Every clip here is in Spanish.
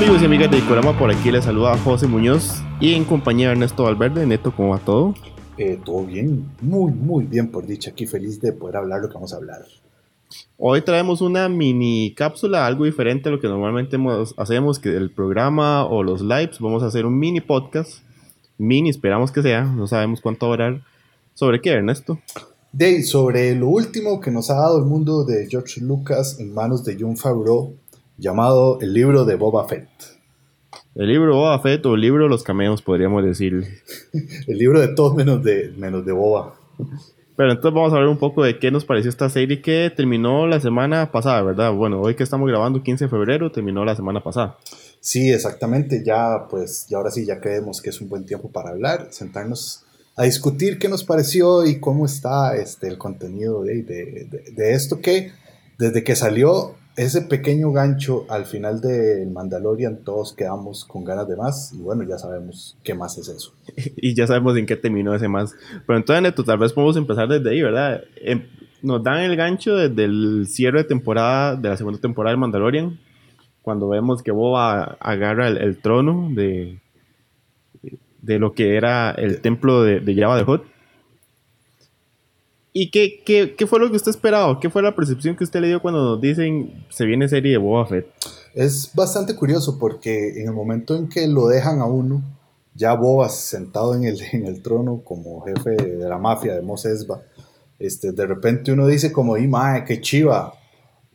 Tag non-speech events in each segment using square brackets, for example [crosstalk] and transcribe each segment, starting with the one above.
amigos y amigas de Icorama, por aquí les saluda José Muñoz y en compañía de Ernesto Valverde. Neto, ¿cómo va todo? Eh, todo bien, muy, muy bien por dicha. Aquí feliz de poder hablar lo que vamos a hablar. Hoy traemos una mini cápsula, algo diferente a lo que normalmente hacemos, que el programa o los lives, vamos a hacer un mini podcast, mini esperamos que sea, no sabemos cuánto durar. ¿Sobre qué, Ernesto? De, sobre lo último que nos ha dado el mundo de George Lucas en manos de John Favreau, llamado El libro de Boba Fett. El libro de Boba Fett o el libro de los cameos, podríamos decir. [laughs] el libro de todos menos de, menos de Boba. Pero entonces vamos a hablar un poco de qué nos pareció esta serie que terminó la semana pasada, ¿verdad? Bueno, hoy que estamos grabando 15 de febrero, terminó la semana pasada. Sí, exactamente. Ya, pues, y ahora sí, ya creemos que es un buen tiempo para hablar, sentarnos a discutir qué nos pareció y cómo está este, el contenido de, de, de esto que desde que salió ese pequeño gancho al final del Mandalorian, todos quedamos con ganas de más. Y bueno, ya sabemos qué más es eso. [laughs] y ya sabemos en qué terminó ese más. Pero entonces, Neto, tal vez podemos empezar desde ahí, ¿verdad? Em, nos dan el gancho desde el cierre de temporada, de la segunda temporada del Mandalorian, cuando vemos que Boba agarra el, trono de, de lo que era el templo de, de Java de Hutt ¿Y qué, qué, qué, fue lo que usted esperaba? ¿Qué fue la percepción que usted le dio cuando nos dicen se viene serie de Boba Fett? Es bastante curioso porque en el momento en que lo dejan a uno, ya Boba sentado en el, [laughs] en el trono como jefe de la mafia de Mos Esba, este, de repente uno dice como, y mae, qué chiva!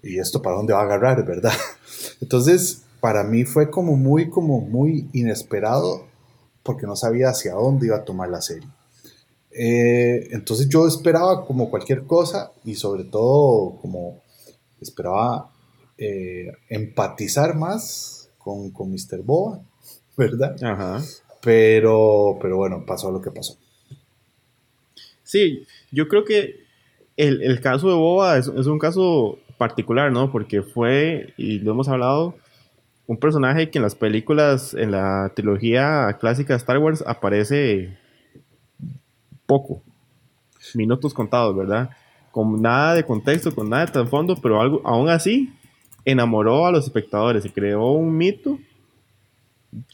¿Y esto para dónde va a agarrar, verdad? [laughs] Entonces, para mí fue como muy, como muy inesperado porque no sabía hacia dónde iba a tomar la serie. Eh, entonces yo esperaba como cualquier cosa y sobre todo como esperaba eh, empatizar más con, con Mr. Boa, [laughs] ¿verdad? Ajá. Pero, pero bueno, pasó lo que pasó. Sí, yo creo que el, el caso de Boba es, es, un caso particular, ¿no? Porque fue, y lo hemos hablado, un personaje que en las películas, en la trilogía clásica de Star Wars, aparece poco, minutos contados, ¿verdad? Con nada de contexto, con nada de trasfondo, pero algo, aún así enamoró a los espectadores y creó un mito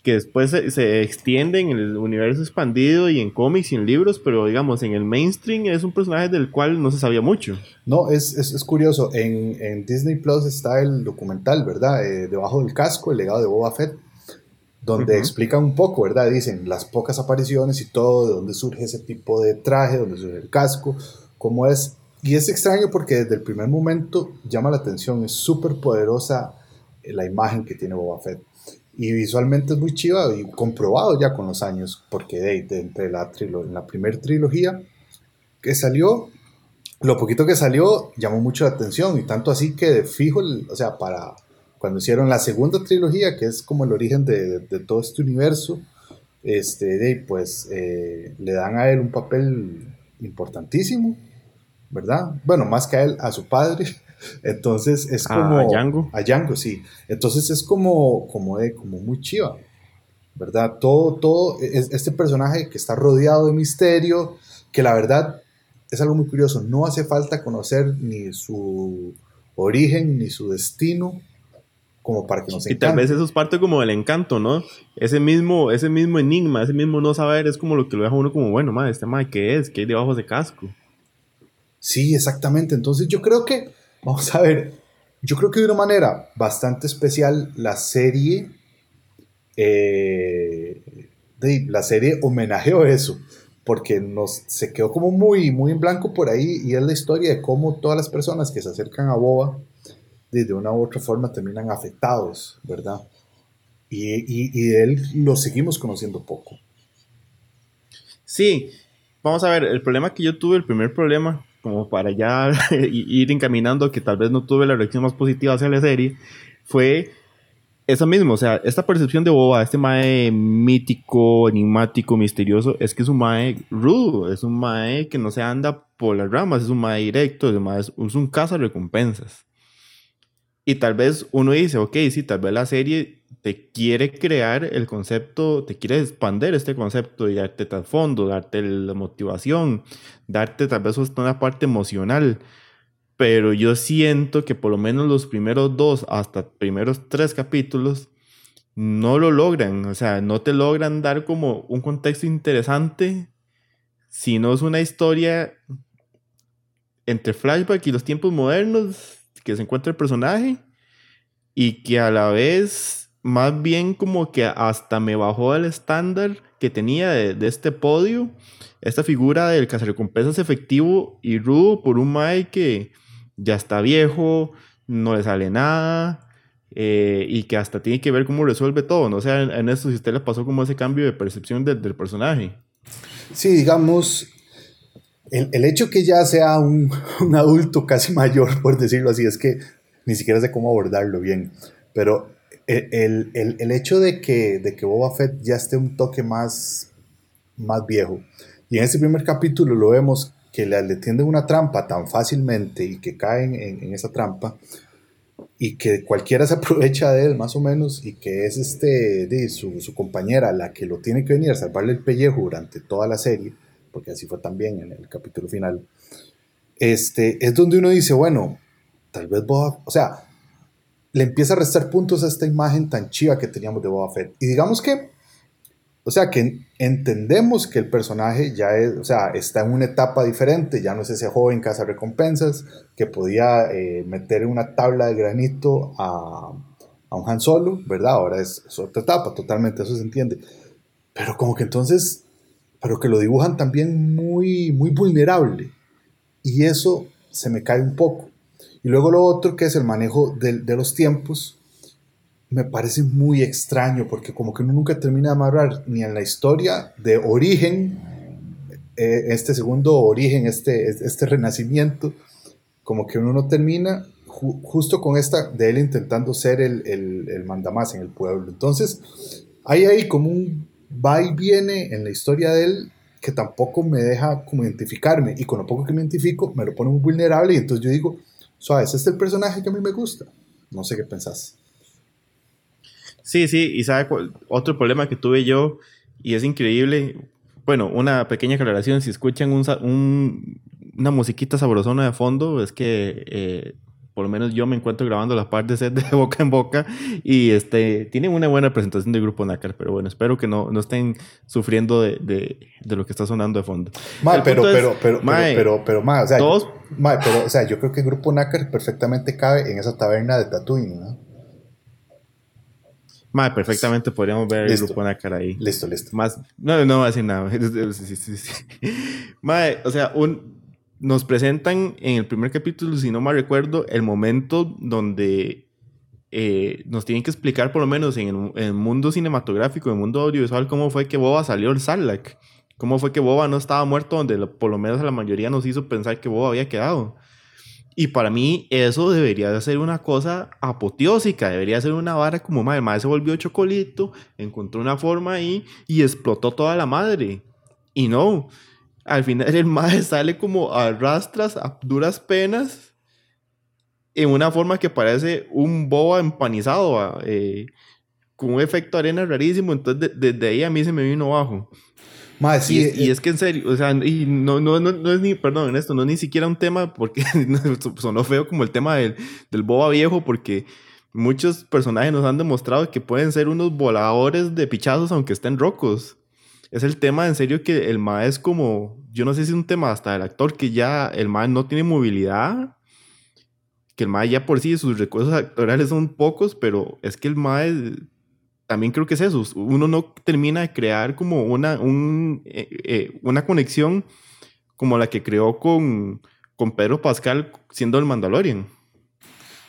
que después se, extiende en el universo expandido y en cómics y en libros, pero digamos, en el mainstream es un personaje del cual no se sabía mucho. No, es, es, curioso, en, en, Disney Plus está el documental, ¿verdad? Eh, debajo del casco, el legado de Boba Fett donde explican un poco, ¿verdad? Dicen las pocas apariciones y todo, de dónde surge ese tipo de traje, dónde surge el casco, cómo es. Y es extraño porque desde el primer momento llama la atención, es súper poderosa eh, la imagen que tiene Boba Fett. Y visualmente es muy chiva y comprobado ya con los años, porque de, entre la, en la primera trilogía que salió, lo poquito que salió llamó mucho la atención y tanto así que de fijo, o sea, para cuando hicieron la segunda trilogía, que es como el origen de, de, todo este universo, este, pues eh, le dan a él un papel importantísimo, ¿verdad? Bueno, más que a él, a su padre. [laughs] Entonces es como... A Django. A Django, sí. Entonces es como, como, de, como muy chiva, ¿verdad? Todo, todo, este personaje que está rodeado de misterio, que la verdad es algo muy curioso, no hace falta conocer ni su origen ni su destino como para que nos Y tal vez eso es parte como del encanto, ¿no? Ese mismo, ese mismo enigma, ese mismo no saber es como lo que lo deja uno como, bueno, madre, este madre, ¿qué es? ¿Qué hay debajo de casco? Sí, exactamente. Entonces yo creo que, vamos a ver, yo creo que de una manera bastante especial la serie, eh, de, la serie homenajeó eso, porque nos, se quedó como muy, muy en blanco por ahí y es la historia de cómo todas las personas que se acercan a Boba, de una u otra forma terminan afectados, ¿verdad? Y, y, de él lo seguimos conociendo poco. Sí, vamos a ver, el problema que yo tuve, el primer problema, como para ya [laughs] ir encaminando que tal vez no tuve la reacción más positiva hacia la serie, fue eso mismo, o sea, esta percepción de Boba, este mae mítico, enigmático, misterioso, es que es un mae rudo, es un mae que no se anda por las ramas, es un mae directo, es un, mae, es un caza recompensas. Y tal vez uno dice, ok, sí, tal vez la serie te quiere crear el concepto, te quiere expandir este concepto y darte trasfondo, darte la motivación, darte tal vez una parte emocional. Pero yo siento que por lo menos los primeros dos hasta primeros tres capítulos no lo logran, o sea, no te logran dar como un contexto interesante si no es una historia entre flashback y los tiempos modernos que se encuentra el personaje y que a la vez más bien como que hasta me bajó el estándar que tenía de, este podio, esta figura del cazarrecompensas efectivo y rudo por un Mae que ya está viejo, no le sale nada, eh, y que hasta tiene que ver cómo resuelve todo. No sé, en, esto si usted le pasó como ese cambio de percepción del, personaje. Sí, digamos, el, el, hecho que ya sea un, [laughs] un, adulto casi mayor, por decirlo así, es que ni siquiera sé cómo abordarlo bien. Pero el, el, el hecho de que, de que Boba Fett ya esté un toque más, más viejo, y en ese primer capítulo lo vemos que le, le tienden una trampa tan fácilmente y que caen en, en esa trampa, y que cualquiera se [laughs] aprovecha de él más o menos y que es este de su, su, compañera la que lo tiene que venir a salvarle el pellejo durante toda la serie, porque así fue también en el capítulo final, este, es donde uno dice, bueno, tal vez Boba, o sea, le empieza a restar puntos a esta imagen tan chiva que teníamos de Boba Fett. Y digamos que o sea que entendemos que el personaje ya es, o sea, está en una etapa diferente, ya no es ese joven caza recompensas que podía eh, meter una tabla de granito a, a un Han Solo, ¿verdad? Ahora es, otra etapa, totalmente, eso se entiende. Pero como que entonces, pero que lo dibujan también muy, muy vulnerable. Y eso se me cae un poco. Y luego lo otro que es el manejo de, los tiempos, me parece muy extraño porque como que uno nunca termina de amarrar ni en la historia de origen, eh, este segundo origen, este, este renacimiento, como que uno no termina justo con esta de él intentando ser el, el, el, mandamás en el pueblo. Entonces, hay ahí como un va y viene en la historia de él que tampoco me deja como identificarme y con lo poco que me identifico me lo pone muy vulnerable y entonces yo digo, suave, ese es el personaje que a mí me gusta. No sé qué pensás. Sí, sí, y sabe otro problema que tuve yo, y es increíble. Bueno, una pequeña aclaración: si escuchan un, una musiquita sabrosona de fondo, es que eh, por lo menos yo me encuentro grabando la parte de [laughs] de boca en boca y este tienen una buena presentación del grupo Nácar, pero bueno, espero que no, no estén sufriendo de, de, de, lo que está sonando de fondo. Mal, pero, pero, pero, pero, pero, o sea, todos, pero, o sea, yo creo que el grupo Nácar perfectamente cabe en esa taberna de Tatooine, ¿no? Madre, perfectamente podríamos ver el grupo cara ahí. Listo, listo. Más, no, no voy a decir nada. [laughs] Madre, o sea, un, nos presentan en el primer capítulo, si no mal recuerdo, el momento donde eh, nos tienen que explicar, por lo menos en el, mundo cinematográfico, en el mundo audiovisual, cómo fue que Boba salió el Sarlacc. Cómo fue que Boba no estaba muerto, donde por lo menos la mayoría nos hizo pensar que Boba había quedado. Y para mí eso debería de ser una cosa apoteósica, debería ser una vara como madre, madre se volvió chocolito, encontró una forma ahí y explotó toda la madre. Y no, al final el madre sale como a rastras, a duras penas, en una forma que parece un boba empanizado, eh, con un efecto arena rarísimo, entonces desde ahí a mí se me vino abajo y, eh, es que en serio, o sea, y no, no, no, es ni, perdón, en esto, no es ni siquiera un tema, porque [laughs] sonó feo como el tema del, del boba viejo, porque muchos personajes nos han demostrado que pueden ser unos voladores de pichazos aunque estén rocos. Es el tema, en serio, que el MAE es como, yo no sé si es un tema hasta del actor, que ya el MAE no tiene movilidad, que el MAE ya por sí, sus recursos actorales son pocos, pero es que el MAE también creo que es eso. Uno no termina de crear como una, un, eh, eh, una conexión como la que creó con, con Pedro Pascal siendo el Mandalorian.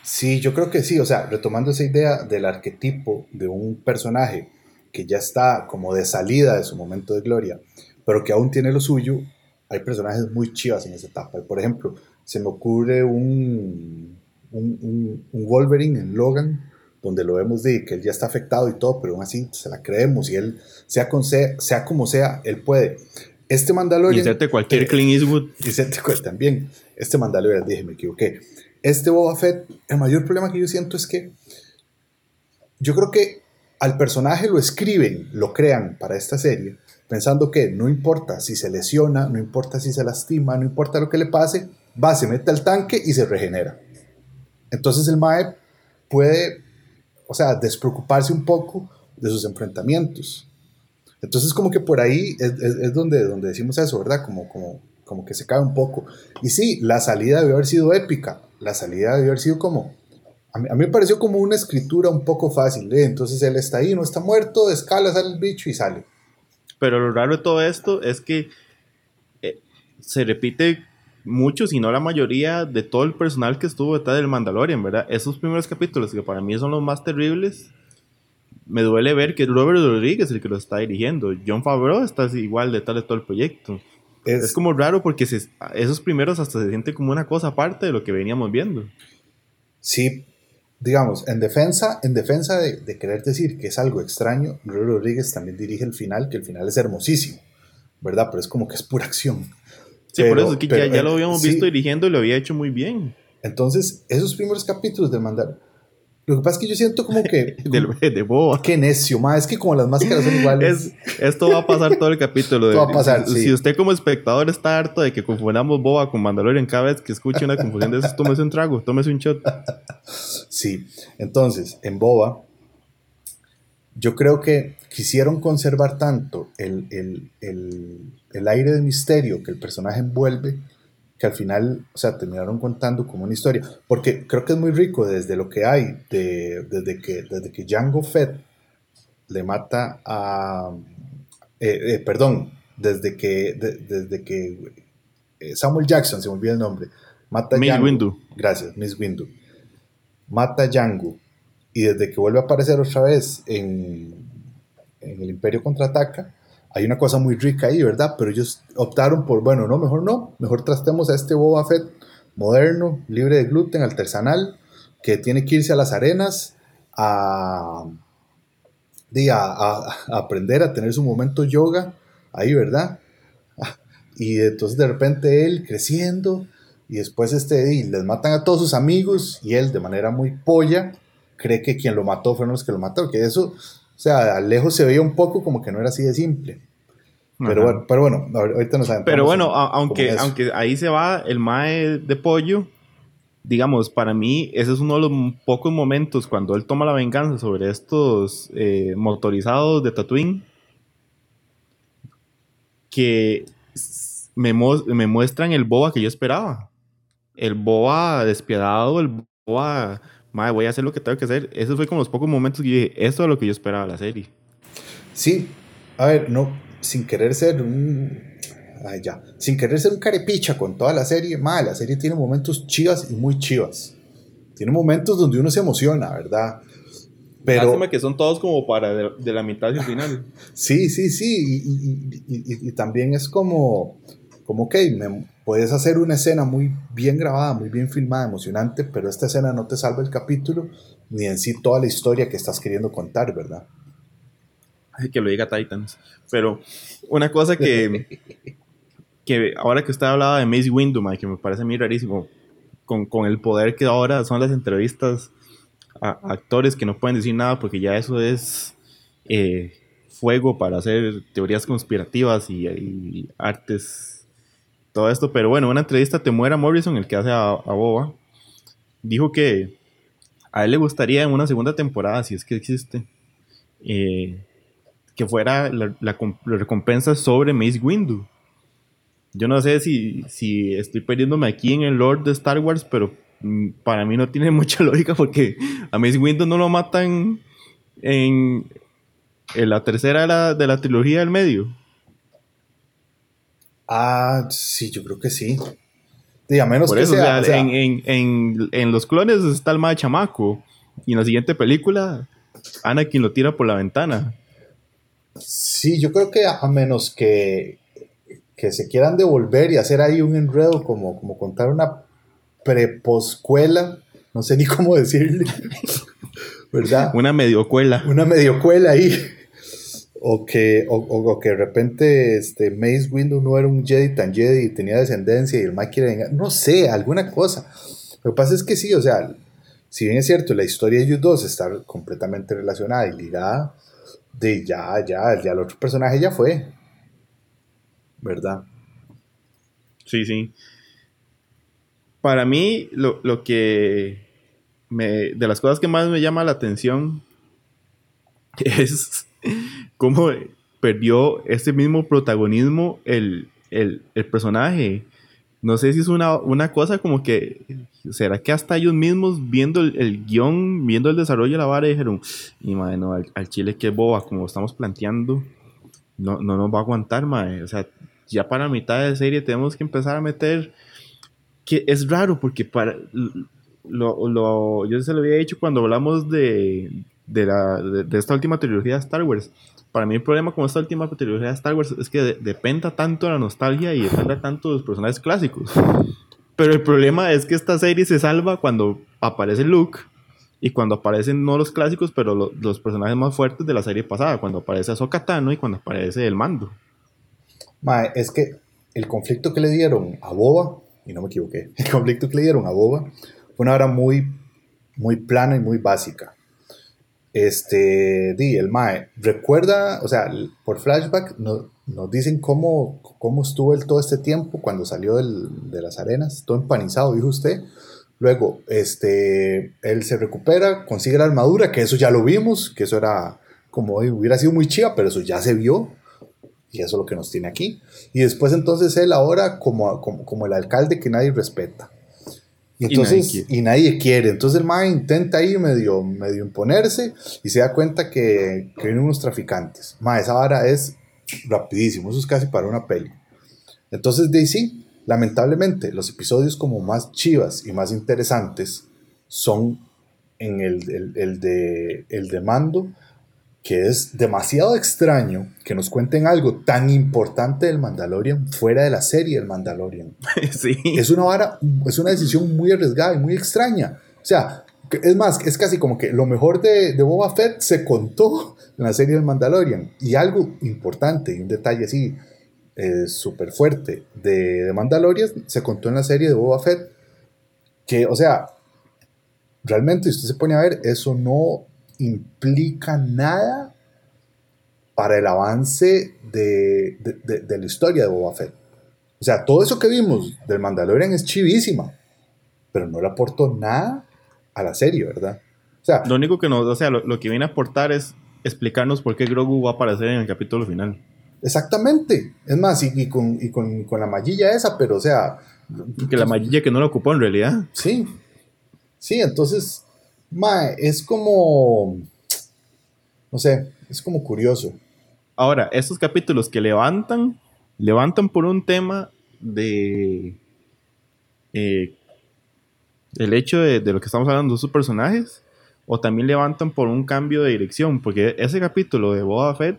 Sí, yo creo que sí. O sea, retomando esa idea del arquetipo de un personaje que ya está como de salida de su momento de gloria, pero que aún tiene lo suyo, hay personajes muy chivas en esa etapa. Por ejemplo, se me ocurre un, un, un Wolverine en Logan donde lo vemos de que él ya está afectado y todo, pero aún así se la creemos y él, sea, con sea, sea como sea, él puede. Este Mandalorian... Y cualquier eh, Clint Eastwood. [laughs] Y también. Este Mandalorian, dije, me equivoqué. Este Boba Fett, el mayor problema que yo siento es que yo creo que al personaje lo escriben, lo crean para esta serie, pensando que no importa si se lesiona, no importa si se lastima, no importa lo que le pase, va, se mete al tanque y se regenera. Entonces el Mae puede o sea, despreocuparse un poco de sus enfrentamientos. Entonces como que por ahí es, donde, donde decimos eso, ¿verdad? Como, como, como que se cae un poco. Y sí, la salida debió haber sido épica, la salida debió haber sido como... A mí, me pareció como una escritura un poco fácil, ¿eh? entonces él está ahí, no está muerto, escala, sale el bicho y sale. Pero lo raro de todo esto es que eh, se repite mucho, si no la mayoría, de todo el personal que estuvo detrás del Mandalorian, ¿verdad? Esos primeros capítulos, que para mí son los más terribles, me duele ver que Robert Rodríguez el que lo está dirigiendo. John Favreau está igual detrás de todo el proyecto. Es, como raro porque esos primeros hasta se siente como una cosa aparte de lo que veníamos viendo. Sí, digamos, en defensa, en defensa de, querer decir que es algo extraño, Robert Rodríguez también dirige el final, que el final es hermosísimo, ¿verdad? Pero es como que es pura acción. Sí, por eso es que ya, lo eh, habíamos visto dirigiendo y lo había hecho muy bien. Entonces, esos primeros capítulos de Mandar lo que pasa es que yo siento como que. [laughs] de, de boba. Qué necio, ma. Es que como las máscaras son iguales. esto va a pasar todo el capítulo. Esto va a pasar. Si, usted como espectador está harto de que confundamos boba con Mandalorian cada vez que escuche una confusión de eso, tómese un trago, tómese un shot. [laughs] Sí. Entonces, en boba, yo creo que quisieron conservar tanto el, el, el, el aire de misterio que el personaje envuelve que al final, o sea, terminaron contando como una historia. Porque creo que es muy rico desde lo que hay, de, desde, que, desde que Django Fett le mata a... Eh, eh, perdón, desde que, desde que eh, Samuel Jackson, se me olvidó el nombre, mata a Miss Windu. Gracias, Miss Windu. Mata a Django. Y desde que vuelve a aparecer otra vez en, en el Imperio Contraataca, hay una cosa muy rica ahí, ¿verdad? Pero ellos optaron por, bueno, no, mejor no, mejor trastemos a este Boba Fett moderno, libre de gluten, artesanal, que tiene que irse a las arenas a, aprender a tener su momento yoga ahí, ¿verdad? Y entonces de repente él creciendo y después este, y les matan a todos sus amigos y él de manera muy polla cree que quien lo mató fueron los que lo mataron, que eso sea, a lejos se veía un poco como que no era así de simple. Pero bueno, pero bueno, ahorita nos. Pero bueno, aunque, aunque ahí se va el mae de pollo, digamos, para mí ese es uno de los pocos momentos cuando él toma la venganza sobre estos eh, motorizados de Tatooine que me, me, muestran el boba que yo esperaba. El boba despiadado, el boba madre, voy a hacer lo que tengo que hacer. Esos fue como los pocos momentos que yo dije, esto es lo que yo esperaba de la serie. Sí, a ver, no, sin querer ser un... Ay, ya. Sin querer ser un carepicha con toda la serie, madre, la serie tiene momentos chivas y muy chivas. Tiene momentos donde uno se emociona, ¿verdad? Pero... Lástima que son todos como para de, la mitad al final. [laughs] sí, sí, sí. Y, y, también es como, como que me, puedes hacer una escena muy bien grabada, muy bien filmada, emocionante, pero esta escena no te salva el capítulo ni en sí toda la historia que estás queriendo contar, ¿verdad? Ay, que lo diga Titans. Pero una cosa que, [laughs] que ahora que usted hablaba de Mace Windu, que me parece muy rarísimo, con, con, el poder que ahora son las entrevistas a, actores que no pueden decir nada porque ya eso es eh, fuego para hacer teorías conspirativas y, y artes todo esto. Pero bueno, una entrevista te muera Morrison, el que hace a, Boba, dijo que a él le gustaría en una segunda temporada, si es que existe, eh, que fuera la, recompensa sobre Mace Windu. Yo no sé si, si estoy perdiéndome aquí en el Lord de Star Wars, pero mm, para mí no tiene [laughs] mucha lógica porque a Mace Windu no lo matan en, en la tercera de la, de la trilogía del medio. Ah, sí, yo creo que sí. a menos que sea, en, los clones está el más chamaco. Y en la siguiente película, Anakin lo tira por la ventana. Sí, yo creo que a menos que, que se quieran devolver y hacer ahí un enredo, como, como contar una preposcuela, no sé ni [laughs] cómo decirle, ¿verdad? Una mediocuela. Una mediocuela ahí o que, o, que de repente este, Mace Windu no era un Jedi tan Jedi y tenía descendencia y el Mike quiere no sé, alguna cosa. Lo que pasa es que sí, o sea, si bien es cierto, la historia de ellos dos está completamente relacionada y ligada, de ya, ya, ya el otro personaje ya fue, ¿verdad? Sí, sí. Para mí, lo, lo que me, de las cosas que más me llama la atención [laughs] es cómo perdió ese mismo protagonismo el, el, el personaje. No sé si es una, una, cosa como que, ¿será que hasta ellos mismos viendo el, el guion, viendo el desarrollo de la vara, dijeron, y madre, no, al, al, chile qué boba, como estamos planteando, no, no nos va a aguantar, madre. O sea, ya para mitad de serie tenemos que empezar a meter, que es raro, porque para, lo, lo, yo se lo había dicho cuando hablamos de, de, la, de, de esta última trilogía de Star Wars para mí el problema con esta última trilogía de Star Wars es que de dependa tanto de la nostalgia y dependa tanto de los personajes clásicos. Pero el problema es que esta serie se salva cuando aparece Luke y cuando aparecen no los clásicos, pero lo, los personajes más fuertes de la serie pasada, cuando aparece Ahsoka Tano y cuando aparece el mando. Mae, es que el conflicto que le dieron a Boba, y no me equivoqué, [laughs] el conflicto que le dieron a Boba fue una hora muy, muy plana y muy básica este, di, el Mae, recuerda, o sea, por flashback no, nos dicen cómo, cómo estuvo él todo este tiempo cuando salió del, de las arenas, todo empanizado, dijo usted. Luego, este, él se recupera, consigue la armadura, que eso ya lo vimos, que eso era como hubiera sido muy chiva, pero eso ya se vio. Y eso es lo que nos tiene aquí. Y después entonces él ahora como, como, como el alcalde que nadie respeta. Y entonces, y nadie, y nadie quiere. Entonces el MAE intenta ahí medio, medio imponerse y se da cuenta que, que vienen unos traficantes. MAE, esa vara es rapidísimo, eso es casi para una peli. Entonces, de sí, lamentablemente, los episodios como más chivas y más interesantes son en el, el, el de, el de mando que es demasiado extraño que nos cuenten algo tan importante del Mandalorian fuera de la serie del Mandalorian. [laughs] Sí. Es una, vara, es una decisión muy arriesgada y muy extraña. O sea, es más, es casi como que lo mejor de, de Boba Fett se contó [laughs] en la serie del Mandalorian. Y algo importante, y un detalle así eh, súper fuerte de, de Mandalorian se contó en la serie de Boba Fett. Que, o sea, realmente, si usted se pone a ver, eso no implica nada para el avance de, de, de, de, la historia de Boba Fett. O sea, todo eso que vimos del Mandalorian es chivísima, pero no le aportó nada a la serie, ¿verdad? O sea, lo único que nos, o sea, lo, lo que viene a aportar es explicarnos por qué Grogu va a aparecer en el capítulo final. Exactamente. Es más, y, y, con, y con, con, la mallilla esa, pero o sea... Que la mallilla que no la ocupó en realidad. Sí. Sí, entonces Mae, es como. No sé, es como curioso. Ahora, estos capítulos que levantan, levantan por un tema de. Eh, el hecho de, de, lo que estamos hablando de sus personajes, o también levantan por un cambio de dirección, porque ese capítulo de Boba Fett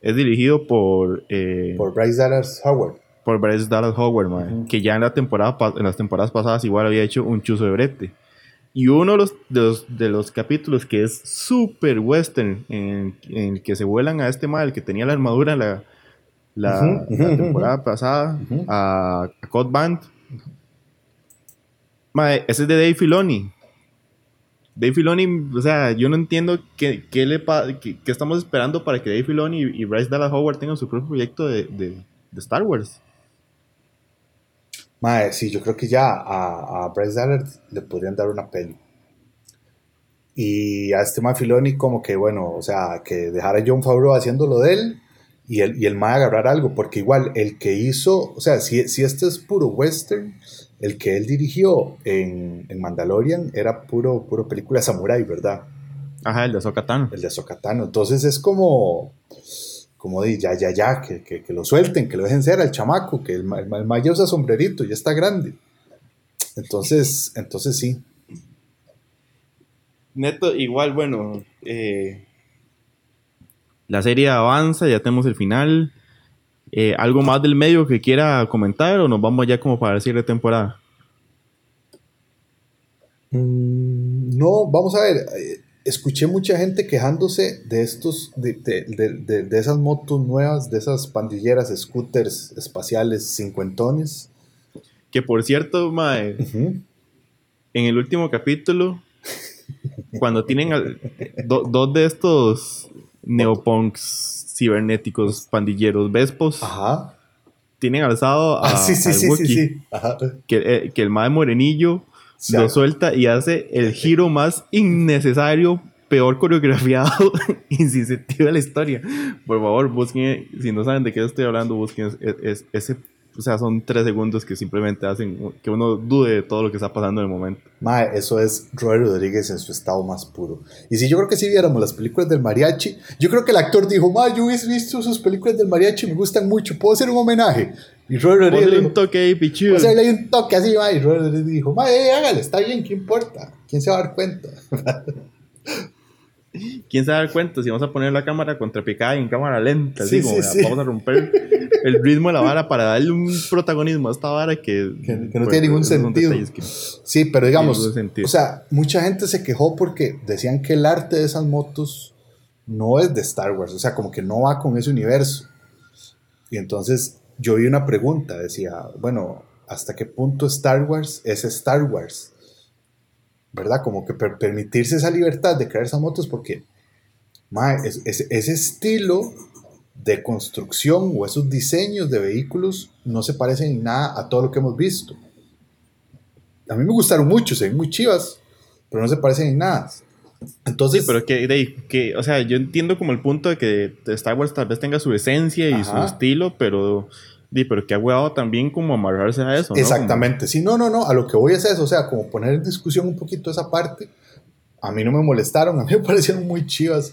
es dirigido por. Eh, por Bryce Dallas Howard. Por Bryce Dallas Howard, uh -huh. que ya en, la temporada, en las temporadas pasadas igual había hecho un chuzo de brete. Y uno de los, de los, de los capítulos que es súper western, en, en, el que se vuelan a este mal que tenía la armadura la, la, uh -huh, la temporada uh -huh. pasada, a, a Code Band. Ese es de Dave Filoni. Dave Filoni, o sea, yo no entiendo qué, qué, le qué, qué estamos esperando para que Dave Filoni y, y, Bryce Dallas Howard tengan su propio proyecto de, de, de Star Wars. Mae, sí, yo creo que ya a, a Bryce Dallas le podrían dar una peli. Y a este Mae Filoni como que, bueno, o sea, que dejara a John Favreau haciendo lo de él y el, y el Mae agarrar algo, porque igual el que hizo, o sea, si, si este es puro western, el que él dirigió en, en Mandalorian era puro, puro película samurai, ¿verdad? Ajá, el de Sokatano. El de Sokatano. Entonces es como como di, ya, ya, ya, que, que, que, lo suelten, que lo dejen ser al chamaco, que el, el, el mayor usa sombrerito, ya está grande. Entonces, entonces sí. Neto, igual, bueno, eh, la serie avanza, ya tenemos el final. Eh, ¿Algo más del medio que quiera comentar o nos vamos ya como para decir de temporada? Mm, no, vamos a ver. Eh, escuché mucha gente quejándose de estos, de, de, de, de, esas motos nuevas, de esas pandilleras, scooters espaciales cincuentones. Que por cierto, mae, uh -huh. en el último capítulo, cuando tienen al, do, dos de estos neopunks cibernéticos pandilleros Vespos, Ajá. tienen alzado a, ah, sí, sí, al sí, Wookiee, sí, sí. Que, eh, que el mae morenillo lo suelta y hace el giro más innecesario, peor coreografiado [laughs] y sin sentido de la historia. Por favor, busquen, si no saben de qué estoy hablando, busquen ese o sea, son tres segundos que simplemente hacen que uno dude de todo lo que está pasando en el momento. Mae, eso es Robert Rodríguez en su estado más puro. Y si yo creo que si viéramos las películas del mariachi, yo creo que el actor dijo, Mae, yo he visto sus películas del mariachi, me gustan mucho, ¿puedo hacer un homenaje? Y Robert Rodríguez. Dijo, un toque ahí, pichudo. Puedo hacerle un toque así, Mae. Y Robert Rodríguez dijo, Mae, eh, hágale, está bien, ¿qué importa? ¿Quién se va a dar cuenta? [laughs] ¿Quién se va a dar cuenta si vamos a poner la cámara contrapicada en cámara lenta? Sí, sí, sí. Vamos a romper el ritmo de la vara para darle un protagonismo a esta vara que, que, no pues, tiene ningún sentido. sí, pero digamos, o sea, mucha gente se quejó porque decían que el arte de esas motos no es de Star Wars, o sea, como que no va con ese universo. Y entonces yo vi una pregunta, decía, bueno, ¿hasta qué punto Star Wars es Star Wars? ¿Verdad? Como que permitirse esa libertad de crear esas motos porque ese estilo de construcción o esos diseños de vehículos no se parecen en nada a todo lo que hemos visto. A mí me gustaron mucho, se ven muy chivas, pero no se parecen en nada. Entonces, sí, pero que, que, o sea, yo entiendo como el punto de que Star Wars tal vez tenga su esencia y su estilo, pero, di, pero que ha huevado también como amarrarse a eso. Exactamente, sí, no, no, no, a lo que voy es eso, o sea, como poner en discusión un poquito esa parte. A mí no me molestaron, [laughs] a mí me parecieron muy chivas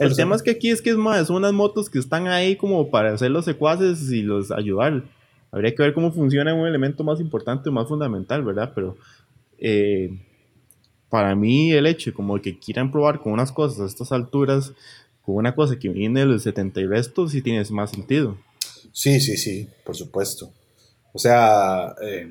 el tema es que aquí es que es más, son unas motos que están ahí como para hacer los secuaces y los ayudar. Habría que ver cómo funciona un elemento más importante, más fundamental, ¿verdad? Pero eh, para mí el hecho como que quieran probar con unas cosas a estas alturas, con una cosa que viene de los 70 y restos, sí tiene más sentido. Sí, sí, sí, por supuesto. O sea, eh,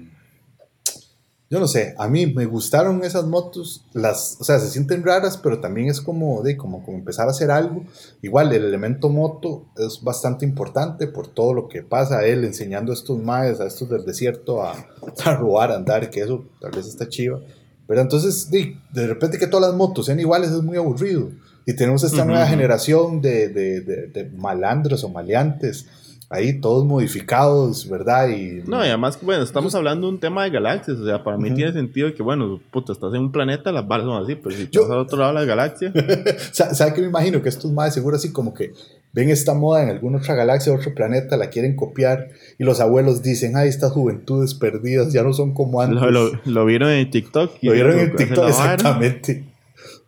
yo no sé, a mí me gustaron esas motos, las, o sea, se sienten raras, pero también es como, de, como, como empezar a hacer algo. Igual, el elemento moto es bastante importante por todo lo que pasa, él enseñando a estos maes, a estos del desierto a, [laughs] a robar, a andar, que eso tal vez está chiva. Pero entonces, de, de repente que todas las motos sean iguales es muy aburrido. Y tenemos esta nueva generación de, de, de malandros o maleantes ahí todos modificados, ¿verdad? Y, no, y además, bueno, estamos hablando de un tema de galaxias, o sea, para mí tiene sentido que, bueno, puta, estás en un planeta, las balas son así, pero si estás al otro lado de la galaxia. [laughs] ¿Sabe qué me imagino? Que estos más seguro así como que ven esta moda en alguna otra galaxia, otro planeta, la quieren copiar y los abuelos dicen, ay, estas juventudes perdidas ya no son como antes. Lo, vieron en TikTok. lo vieron en TikTok, exactamente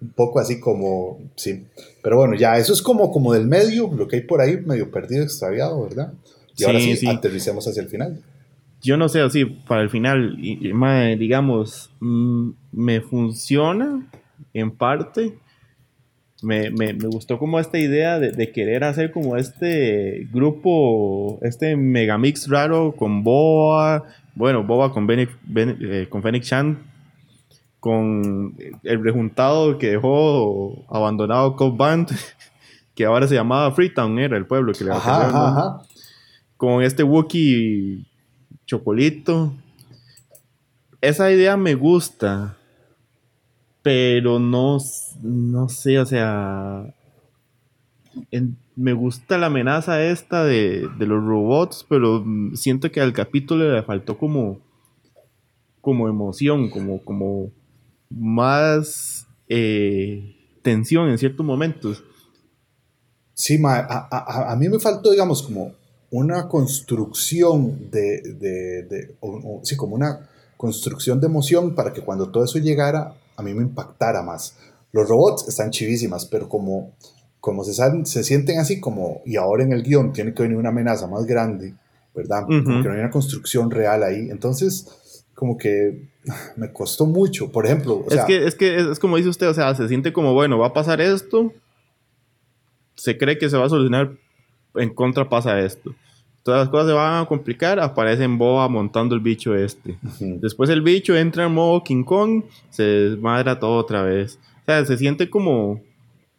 un poco así como, sí. Pero bueno, ya eso es como, como del medio, lo que hay por ahí medio perdido, extraviado, ¿verdad? Y ahora sí, aterricemos hacia el final. Yo no sé, así, para el final, digamos, mm, me funciona en parte. Me, me, me, gustó como esta idea de, de, querer hacer como este grupo, este megamix raro con Boa, bueno, Boa con, Bene, eh, con Fenix Chan con el rejuntado que dejó abandonado Cobb Band, [laughs] que ahora se llamaba Freetown, era el pueblo que le ajá, Con este Wookiee Chocolito. Esa idea me gusta, pero no, no sé, o sea, me gusta la amenaza esta de, de, los robots, pero siento que al capítulo le faltó como, como emoción, como, como, más eh, tensión en ciertos momentos. Sí, a, mí me faltó, digamos, como una construcción de, de, sí, como una construcción de emoción para que cuando todo eso llegara, a mí me impactara más. Los robots están chivísimas, pero como, como se, se sienten así como, y ahora en el guion tiene que venir una amenaza más grande, ¿verdad? Porque no hay una construcción real ahí. Entonces, como que [laughs] me costó mucho, por ejemplo. es, que, es que es, como dice usted, o sea, se siente como, bueno, va a pasar esto, se cree que se va a solucionar, en contra pasa esto. Todas las cosas se van a complicar, aparece en Boa montando el bicho este. Después el bicho entra en modo King Kong, se desmadra todo otra vez. O sea, se siente como,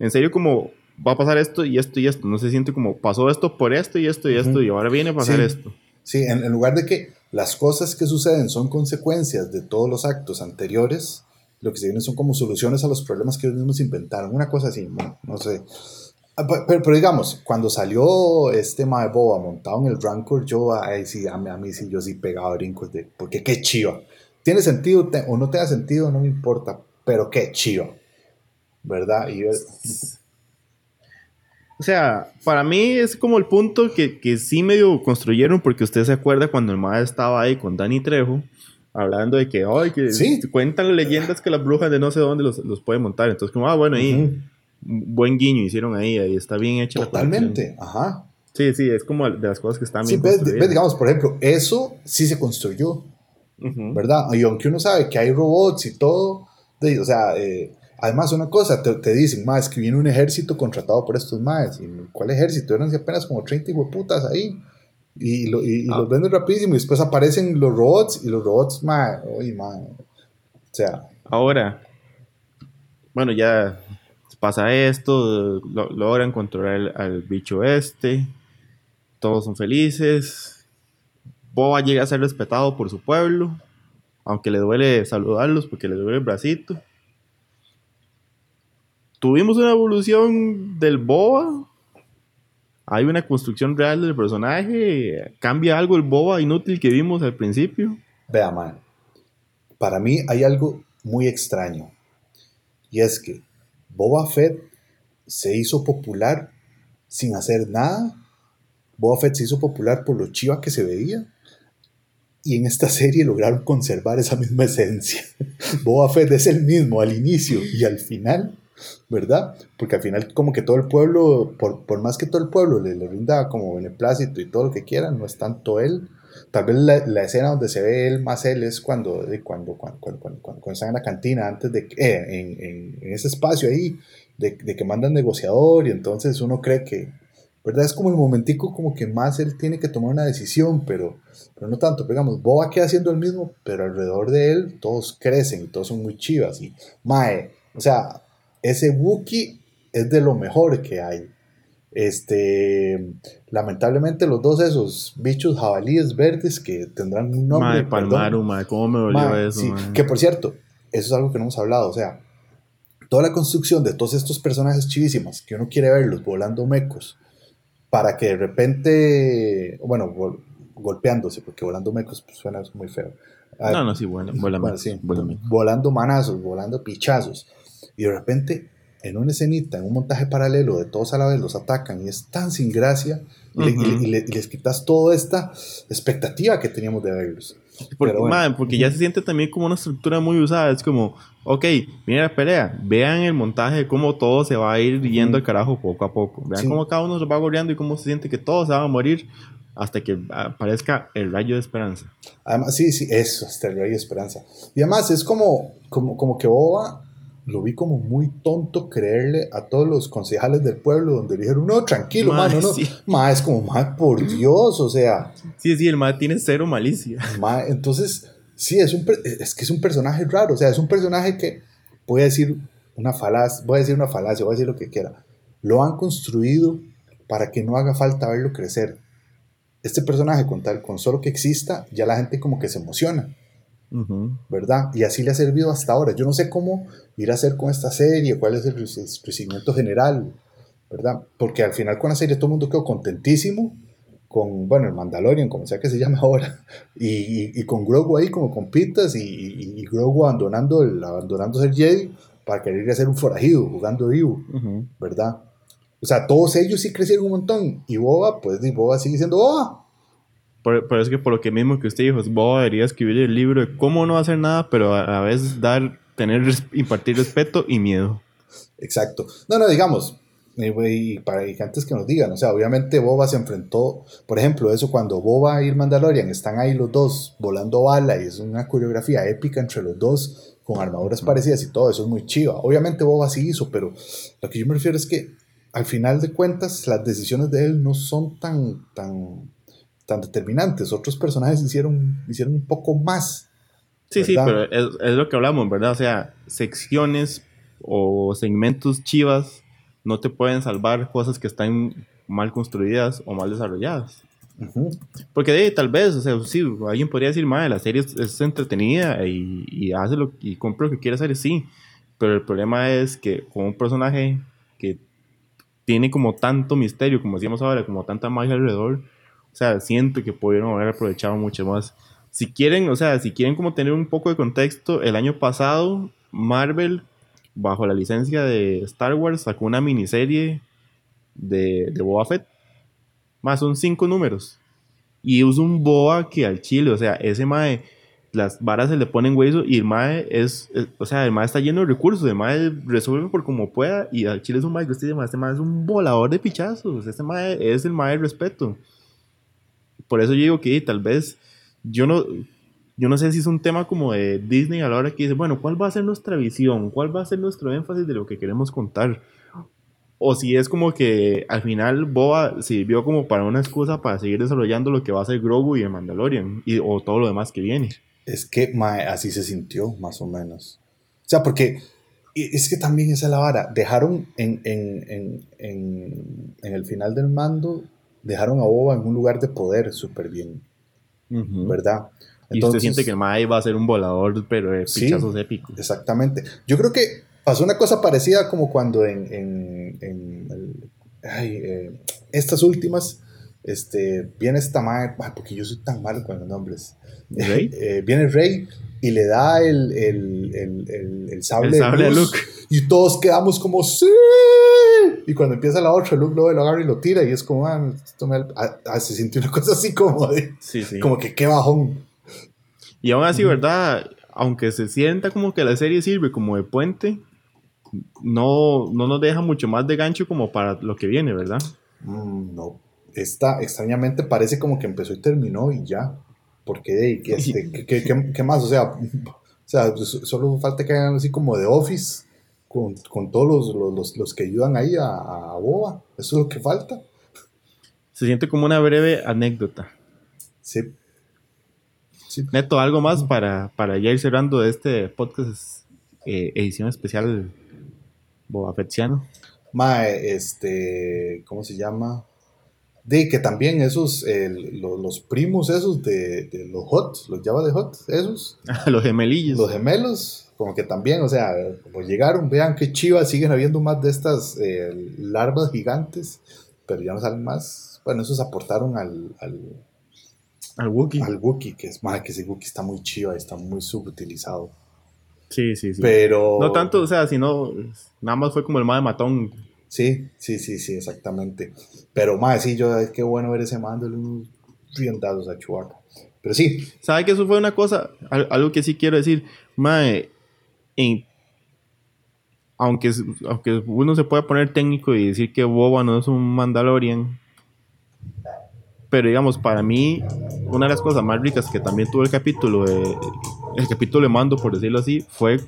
en serio, como va a pasar esto y esto y esto. No se siente como pasó esto por esto y esto y esto y ahora viene a pasar esto. Sí, en, lugar de que las cosas que suceden son consecuencias de todos los actos anteriores, lo que se viene son como soluciones a los problemas que ellos mismos inventaron. Una cosa así, no, sé. Ah, pero, digamos, cuando salió este Boba montado en el Rancor, yo, ahí sí, a mí, a mí sí, yo sí pegaba brincos de, porque qué chiva. tiene sentido o no tenga sentido, no me importa, pero qué chido, ¿verdad? Y o sea, para mí es como el punto que, que sí medio construyeron, porque usted se acuerda cuando el madre estaba ahí con Danny Trejo, hablando de que, ay, que cuentan leyendas que las brujas de no sé dónde los, los pueden montar. Entonces, como, ah, bueno, ahí, buen guiño hicieron ahí, ahí está bien hecho. Totalmente, ajá. Sí, sí, es como de las cosas que están bien. Sí, digamos, por ejemplo, eso sí se construyó, ¿verdad? Y aunque uno sabe que hay robots y todo, o sea, eh, Además, una cosa, te, dicen, más que viene un ejército contratado por estos más. ¿Y cuál ejército? Eran apenas como 30 putas ahí. Y, ah. los venden rapidísimo. Y después aparecen los robots. Y los robots, más. Oye, O sea. Ahora, bueno, ya pasa esto. logran controlar al bicho este. Todos son felices. Boba llega a ser respetado por su pueblo. Aunque le duele saludarlos porque le duele el bracito tuvimos una evolución del Boba. Hay una construcción real del personaje. ¿Cambia algo el Boba inútil que vimos al principio? Vea, man. Para mí hay algo muy extraño. Y es que Boba Fett se hizo popular sin hacer nada. Boba Fett se hizo popular por lo chiva que se veía. Y en esta serie lograron conservar esa misma esencia. [laughs] Boba Fett es el mismo al inicio y al final ¿verdad? Porque al final como que todo el pueblo, por, por más que todo el pueblo le, le, rinda como beneplácito y todo lo que quieran, no es tanto él. Tal vez la, la escena donde se ve él más él es cuando, cuando, cuando, cuando, cuando, están en la cantina, antes de eh, en, en, ese espacio ahí, de, que mandan negociador y entonces uno cree que, ¿verdad? Es como el momentico como que más él tiene que tomar una decisión, pero, pero no tanto. Digamos, Boba queda haciendo el mismo, pero alrededor de él todos crecen y todos son muy chivas. Y Mae, o sea, ese Wookiee es de lo mejor que hay. Este, lamentablemente los dos esos bichos jabalíes verdes que tendrán un nombre. Palmaru, ¿cómo me dolió eso? que por cierto, eso es algo que no hemos hablado, o sea, toda la construcción de todos estos personajes chivísimos que uno quiere verlos volando mecos para que de repente, bueno, golpeándose, porque volando mecos pues, suena muy feo. no, no, sí, bueno, volando, volando manazos, volando pichazos y de repente en una escenita, en un montaje paralelo de todos a la vez los atacan y es tan sin gracia y, les quitas toda esta expectativa que teníamos de verlos. Porque, porque ya se siente también como una estructura muy usada. Es como, ok, mira la pelea, vean el montaje de cómo todo se va a ir yendo al carajo poco a poco. Vean cómo cada uno se va goleando y cómo se siente que todos se van a morir hasta que aparezca el rayo de esperanza. Además, sí, sí, eso, hasta el rayo de esperanza. Y además es como, como, como que Boba lo vi como muy tonto creerle a todos los concejales del pueblo donde dijeron, no, tranquilo, mano, no. Ma, es como, ma, por Dios, o sea. Sí, sí, el ma tiene cero malicia. Ma, entonces, sí, es, un, es que es un personaje raro, o sea, es un personaje que, voy a decir una falacia, voy a decir una falacia, voy a decir lo que quiera. Lo han construido para que no haga falta verlo crecer. Este personaje, con tal, con solo que exista, ya la gente como que se emociona. ¿Verdad? Y así le ha servido hasta ahora. Yo no sé cómo ir a hacer con esta serie, cuál es el recibimiento general, ¿verdad? Porque al final con la serie todo el mundo quedó contentísimo con, bueno, el Mandalorian, como sea que se llame [laughs] ahora, y, y, con Grogu ahí como compitas y, y, Grogu abandonando el, abandonando ser Jedi para querer ir a ser un forajido, jugando vivo, ¿verdad? O sea, todos ellos sí crecieron un montón. Y Boba, pues Boba sigue siendo Boba. Por, por, eso que por lo que mismo que usted dijo, vos debería escribir el libro de cómo no hacer nada, pero a la vez dar, tener, impartir respeto y miedo. Exacto. No, no, digamos, y para que antes que nos digan, o sea, obviamente Boba se enfrentó, por ejemplo, eso cuando Boba y Mandalorian están ahí los dos volando bala y es una coreografía épica entre los dos con armaduras parecidas y todo, eso es muy chiva. Obviamente Boba sí hizo, pero lo que yo me refiero es que al final de cuentas las decisiones de él no son tan, tan tan determinantes. Otros personajes hicieron, hicieron un poco más. Sí, sí, pero es, lo que hablamos, ¿verdad? O sea, secciones o segmentos chivas no te pueden salvar cosas que están mal construidas o mal desarrolladas. Porque de, tal vez, o sea, sí, alguien podría decir, madre, la serie es, entretenida y, y, hace lo y compra lo que quiere hacer, sí. Pero el problema es que con un personaje que tiene como tanto misterio, como decíamos ahora, como tanta magia alrededor, o sea, siento que pudieron haber aprovechado mucho más si quieren, o sea, si quieren como tener un poco de contexto, el año pasado Marvel, bajo la licencia de Star Wars, sacó una miniserie de, de Boba Fett. Más son cinco números. Y usa un boa que al chile, o sea, ese mae, las varas se le ponen hueso y el mae es, o sea, el mae está lleno de recursos, el mae resuelve por como pueda y al chile es un mae que usted llama, este mae es un volador de pichazos, este mae es el mae de respeto. Por eso yo digo que tal vez yo no, yo no sé si es un tema como de Disney a la hora que dice, bueno, ¿cuál va a ser nuestra visión? ¿Cuál va a ser nuestro énfasis de lo que queremos contar? O si es como que al final Boba sirvió como para una excusa para seguir desarrollando lo que va a ser Grogu y el Mandalorian y, o todo lo demás que viene. Es que así se sintió, más o menos. O sea, porque es que también esa es la vara. Dejaron en, en, en, en, en el final del mando, dejaron a Boba en un lugar de poder súper bien. ¿verdad? Entonces, y usted siente que el Mae va a ser un volador, pero de pichazos épicos. Exactamente. Yo creo que pasó una cosa parecida como cuando en, en, en ay, eh, estas últimas, este, viene esta Mae, porque yo soy tan malo con los nombres. ¿Rey? [laughs] Eh, viene Rey y le da el, el, el, el sable, de Luke. Y todos quedamos como, ¡sí! Y cuando empieza la otra, Luke lo, lo agarra y lo tira. Y es como, ah, ah, ah, se sintió una cosa así como de. Como que qué bajón. Y aún así, ¿verdad? Aunque se sienta como que la serie sirve como de puente, no, no nos deja mucho más de gancho como para lo que viene, ¿verdad? Mm, no. Esta extrañamente parece como que empezó y terminó y ya. Porque, este, ¿qué, qué, qué, más? O sea, o sea, pues, solo falta que hagan así como de Office con, con todos los, los, los, que ayudan ahí a, a, Boba. Eso es lo que falta. Se siente como una breve anécdota. Sí. sí. Neto, ¿algo más para, para ya ir cerrando este podcast eh, edición especial Boba Fettiano? Mae, este, ¿cómo se llama? De que también esos, los, primos esos de, los HOT, los Java de HOT, esos. [laughs] los gemelillos. Los gemelos, como que también, o sea, como llegaron, vean qué chivas, siguen habiendo más de estas eh, larvas gigantes, pero ya no salen más. Bueno, esos aportaron al. Al, al Wookiee. Al Wookiee, que es más que ese Wookiee está muy chiva, está muy subutilizado. Sí, sí, sí. Pero. No tanto, o sea, sino. Nada más fue como el más de matón Sí, sí, sí, sí, exactamente. Pero, más sí, yo, es que bueno ver ese mando, unos riendazos a Chubaca. Pero sí. ¿Sabe que eso fue una cosa? Algo que sí quiero decir. Mae, aunque, aunque uno se pueda poner técnico y decir que Boba no es un Mandalorian, pero digamos, para mí, una de las cosas más ricas que también tuvo el capítulo, el capítulo de mando, por decirlo así, fue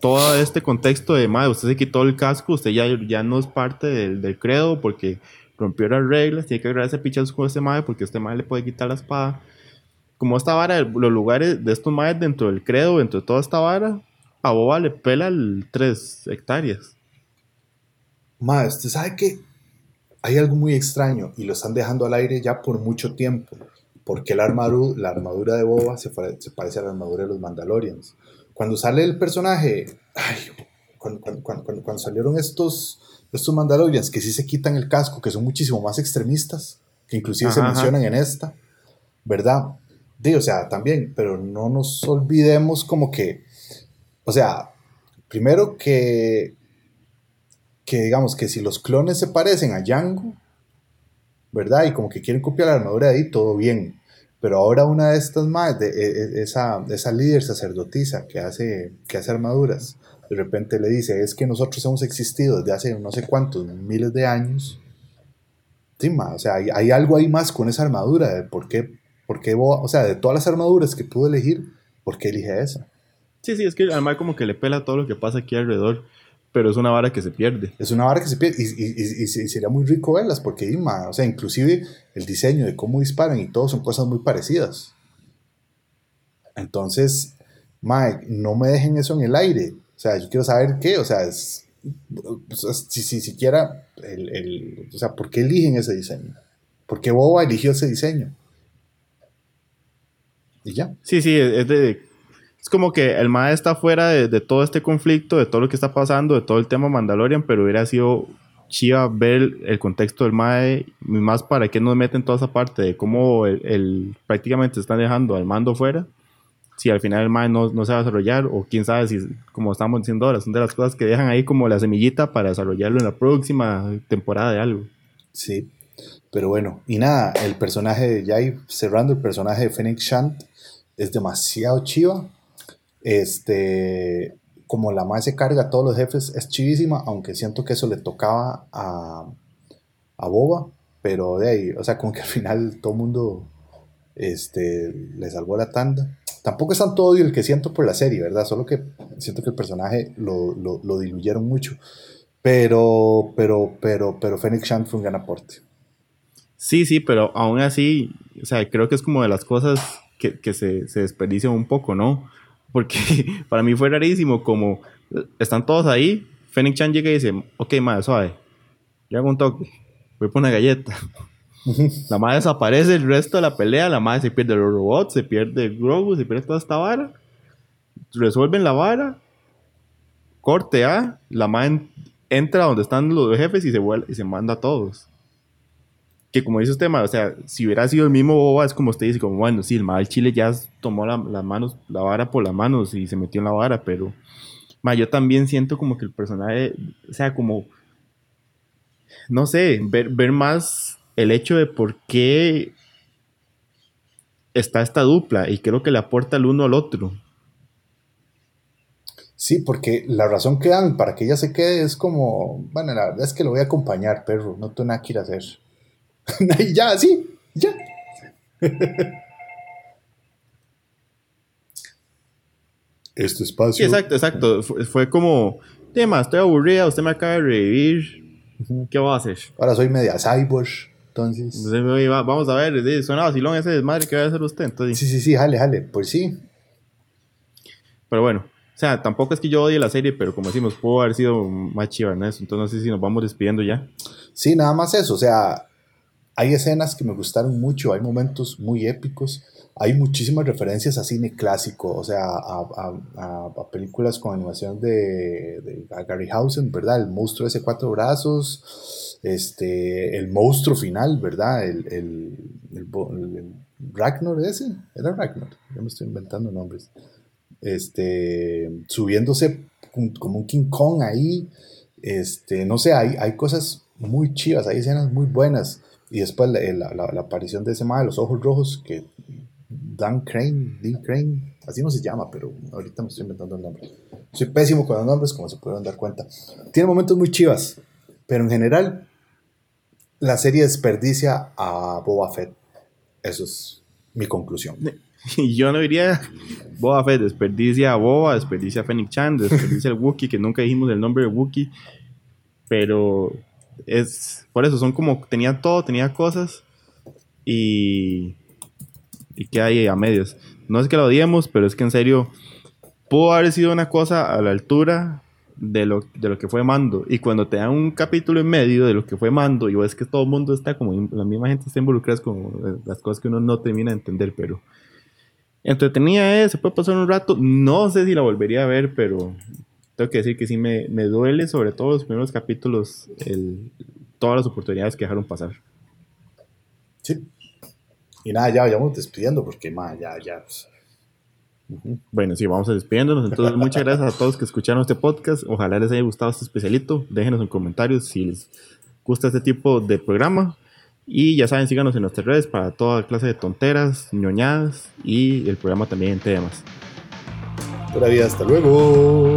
todo este contexto de, madre, usted se quitó el casco, usted ya, ya no es parte del, del credo porque rompió las reglas, tiene que agarrarse pichazos con este madre porque este madre le puede quitar la espada. Como esta vara, los lugares de estos madres dentro del credo, dentro de toda esta vara, a Boba le pela el 3 hectáreas. Madre, usted sabe que hay algo muy extraño y lo están dejando al aire ya por mucho tiempo. Porque la armadura, la armadura de Boba se, se parece a la armadura de los Mandalorians cuando sale el personaje, ay, cuando, cuando, cuando, salieron estos, estos Mandalorians que sí se quitan el casco, que son muchísimo más extremistas, que inclusive se mencionan en esta, ¿verdad? De, o sea, también, pero no nos olvidemos como que, o sea, primero que, que digamos que si los clones se parecen a Django, ¿verdad? Y como que quieren copiar la armadura de ahí, todo bien. Pero ahora una de estas más, e, e, esa, esa líder sacerdotisa que hace, que hace armaduras, de repente le dice, es que nosotros hemos existido desde hace no sé cuántos miles de años. Sí, o sea, hay, hay, algo ahí más con esa armadura, de por qué, por qué o sea, de todas las armaduras que pudo elegir, ¿por qué elige esa? Sí, sí, es que además como que le pela todo lo que pasa aquí alrededor pero es una vara que se pierde. Es una vara que se pierde y, y, y, sería muy rico verlas porque, o sea, inclusive el diseño de cómo disparan y todo son cosas muy parecidas. Entonces, Mike, no me dejen eso en el aire. O sea, yo quiero saber qué, o sea, es, si, si siquiera, el, el, o sea, ¿por qué eligen ese diseño? ¿Por qué Boba eligió ese diseño? Y ya. Sí, sí, es de es como que el MAE está fuera de, todo este conflicto, de todo lo que está pasando, de todo el tema Mandalorian, pero hubiera sido chiva ver el contexto del MAE, más para que nos meten toda esa parte de cómo el, prácticamente están dejando al mando fuera. Si al final el MAE no, no, se va a desarrollar, o quién sabe si, como estamos diciendo ahora, son de las cosas que dejan ahí como la semillita para desarrollarlo en la próxima temporada de algo. Sí, pero bueno, y nada, el personaje, ya ahí cerrando, el personaje de Phoenix Shant es demasiado chiva. Este, como la madre se carga a todos los jefes, es chivísima, aunque siento que eso le tocaba a, a Boba, pero de ahí, o sea, como que al final todo el mundo este, le salvó la tanda. Tampoco es tanto odio el que siento por la serie, ¿verdad? Solo que siento que el personaje lo, lo, lo diluyeron mucho. Pero, pero, pero, pero Phoenix Shant fue un gran aporte. Sí, sí, pero aún así, o sea, creo que es como de las cosas que, que se, se desperdician un poco, ¿no? Porque [laughs] para mí fue rarísimo, como están todos ahí, Phoenix Chan llega y dice, ok, madre, suave, yo hago un toque, voy por una galleta. [laughs] la madre desaparece el resto de la pelea, la madre se pierde los robots, se pierde Grogu, se pierde toda esta vara. Resuelven la vara, corte A, la madre entra donde están los jefes y se, vuelve, y se manda a todos que como dice usted, o sea, si hubiera sido el mismo Boba, es como usted dice, como bueno, sí, el mal Chile ya tomó la, las manos, la vara por las manos y se metió en la vara, pero ma, yo también siento como que el personaje, o sea, como, no sé, ver, ver más el hecho de por qué está esta dupla y lo que le aporta el uno al otro. Sí, porque la razón que dan para que ella se quede es como, bueno, la verdad es que lo voy a acompañar, perro, no tengo nada que ir a hacer. [laughs] ya, sí, ya. este espacio. exacto, exacto. Fue, como, tema, estoy aburrida, usted me acaba de revivir. ¿Qué va a hacer? Ahora soy media cyborg, entonces. Vamos a ver, suena vacilón ese desmadre que va a hacer usted. Entonces. Sí, sí, sí, jale, jale, pues sí. Pero bueno, o sea, tampoco es que yo odie la serie, pero como decimos, pudo haber sido más chiva en eso. Entonces no sé si nos vamos despidiendo ya. Sí, nada más eso. O sea, hay escenas que me gustaron mucho, hay momentos muy épicos, hay muchísimas referencias a cine clásico, o sea, a, películas con animación de, de Harryhausen, ¿verdad? El monstruo ese cuatro brazos, este, el monstruo final, ¿verdad? El, el, el, Ragnar ese, era Ragnar, ya me estoy inventando nombres. Este, subiéndose como un King Kong ahí, este, no sé, hay, hay cosas muy chivas, hay escenas muy buenas. Y después la, la, la, aparición de ese de los ojos rojos, que Dan Crane, Dean Crane, así no se llama, pero ahorita me estoy inventando el nombre. Soy pésimo con los nombres, como se pueden dar cuenta. Tiene momentos muy chivas, pero en general la serie desperdicia a Boba Fett. Eso es mi conclusión. [laughs] Yo no diría Boba Fett, desperdicia a Boba, desperdicia a Fennec Chan, desperdicia al Wookiee, que nunca dijimos el nombre de Wookiee, pero es por eso, son como, tenía todo, tenía cosas y, y que hay a medios. No es que lo odiemos, pero es que en serio, pudo haber sido una cosa a la altura de lo, de lo que fue Mando. Y cuando te dan un capítulo en medio de lo que fue Mando, y ves que todo el mundo está como, la misma gente está involucrada con las cosas que uno no termina de entender, pero entretenía eso, se puede pasar un rato. No sé si la volvería a ver, pero tengo que decir que sí me, me duele, sobre todo los primeros capítulos, el, todas las oportunidades que dejaron pasar. Sí. Y nada, ya vayamos despidiendo porque ma, ya, ya. Pues. Bueno, sí, vamos a despidiéndonos. Entonces, muchas gracias a todos que escucharon este podcast. Ojalá les haya gustado este especialito. Déjenos en comentarios si les gusta este tipo de programa. Y ya saben, síganos en nuestras redes para toda clase de tonteras, ñoñadas y el programa también en temas. Todavía, hasta luego.